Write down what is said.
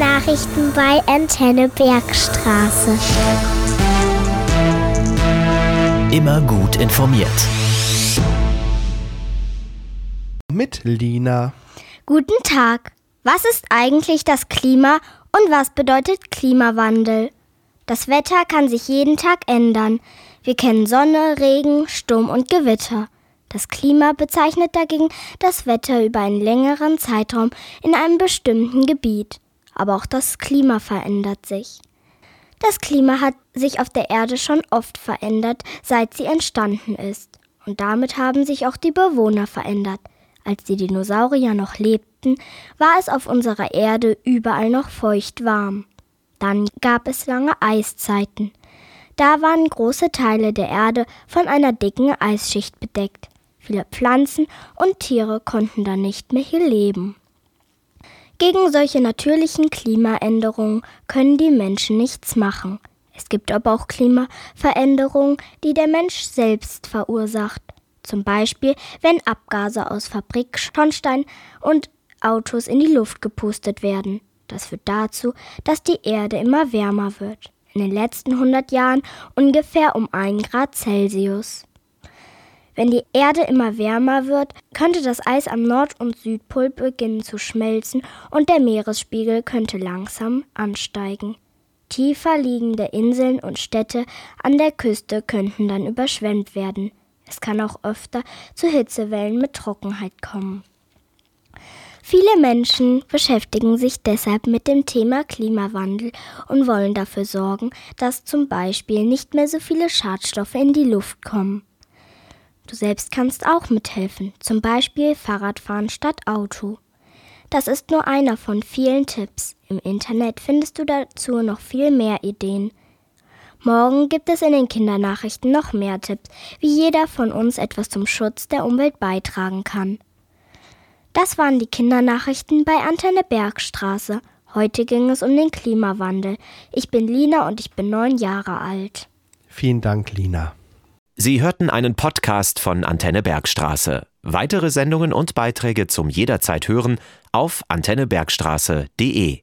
Kindernachrichten bei Antenne Bergstraße. Immer gut informiert. Mit Lina. Guten Tag. Was ist eigentlich das Klima und was bedeutet Klimawandel? Das Wetter kann sich jeden Tag ändern. Wir kennen Sonne, Regen, Sturm und Gewitter. Das Klima bezeichnet dagegen das Wetter über einen längeren Zeitraum in einem bestimmten Gebiet. Aber auch das Klima verändert sich. Das Klima hat sich auf der Erde schon oft verändert, seit sie entstanden ist. Und damit haben sich auch die Bewohner verändert. Als die Dinosaurier noch lebten, war es auf unserer Erde überall noch feucht warm. Dann gab es lange Eiszeiten. Da waren große Teile der Erde von einer dicken Eisschicht bedeckt. Viele Pflanzen und Tiere konnten da nicht mehr hier leben. Gegen solche natürlichen Klimaänderungen können die Menschen nichts machen. Es gibt aber auch Klimaveränderungen, die der Mensch selbst verursacht. Zum Beispiel, wenn Abgase aus Fabrikschornstein und Autos in die Luft gepustet werden. Das führt dazu, dass die Erde immer wärmer wird. In den letzten 100 Jahren ungefähr um 1 Grad Celsius. Wenn die Erde immer wärmer wird, könnte das Eis am Nord- und Südpol beginnen zu schmelzen und der Meeresspiegel könnte langsam ansteigen. Tiefer liegende Inseln und Städte an der Küste könnten dann überschwemmt werden. Es kann auch öfter zu Hitzewellen mit Trockenheit kommen. Viele Menschen beschäftigen sich deshalb mit dem Thema Klimawandel und wollen dafür sorgen, dass zum Beispiel nicht mehr so viele Schadstoffe in die Luft kommen. Du selbst kannst auch mithelfen, zum Beispiel Fahrradfahren statt Auto. Das ist nur einer von vielen Tipps. Im Internet findest du dazu noch viel mehr Ideen. Morgen gibt es in den Kindernachrichten noch mehr Tipps, wie jeder von uns etwas zum Schutz der Umwelt beitragen kann. Das waren die Kindernachrichten bei Antenne Bergstraße. Heute ging es um den Klimawandel. Ich bin Lina und ich bin neun Jahre alt. Vielen Dank, Lina. Sie hörten einen Podcast von Antenne Bergstraße. Weitere Sendungen und Beiträge zum jederzeit hören auf antennebergstraße.de.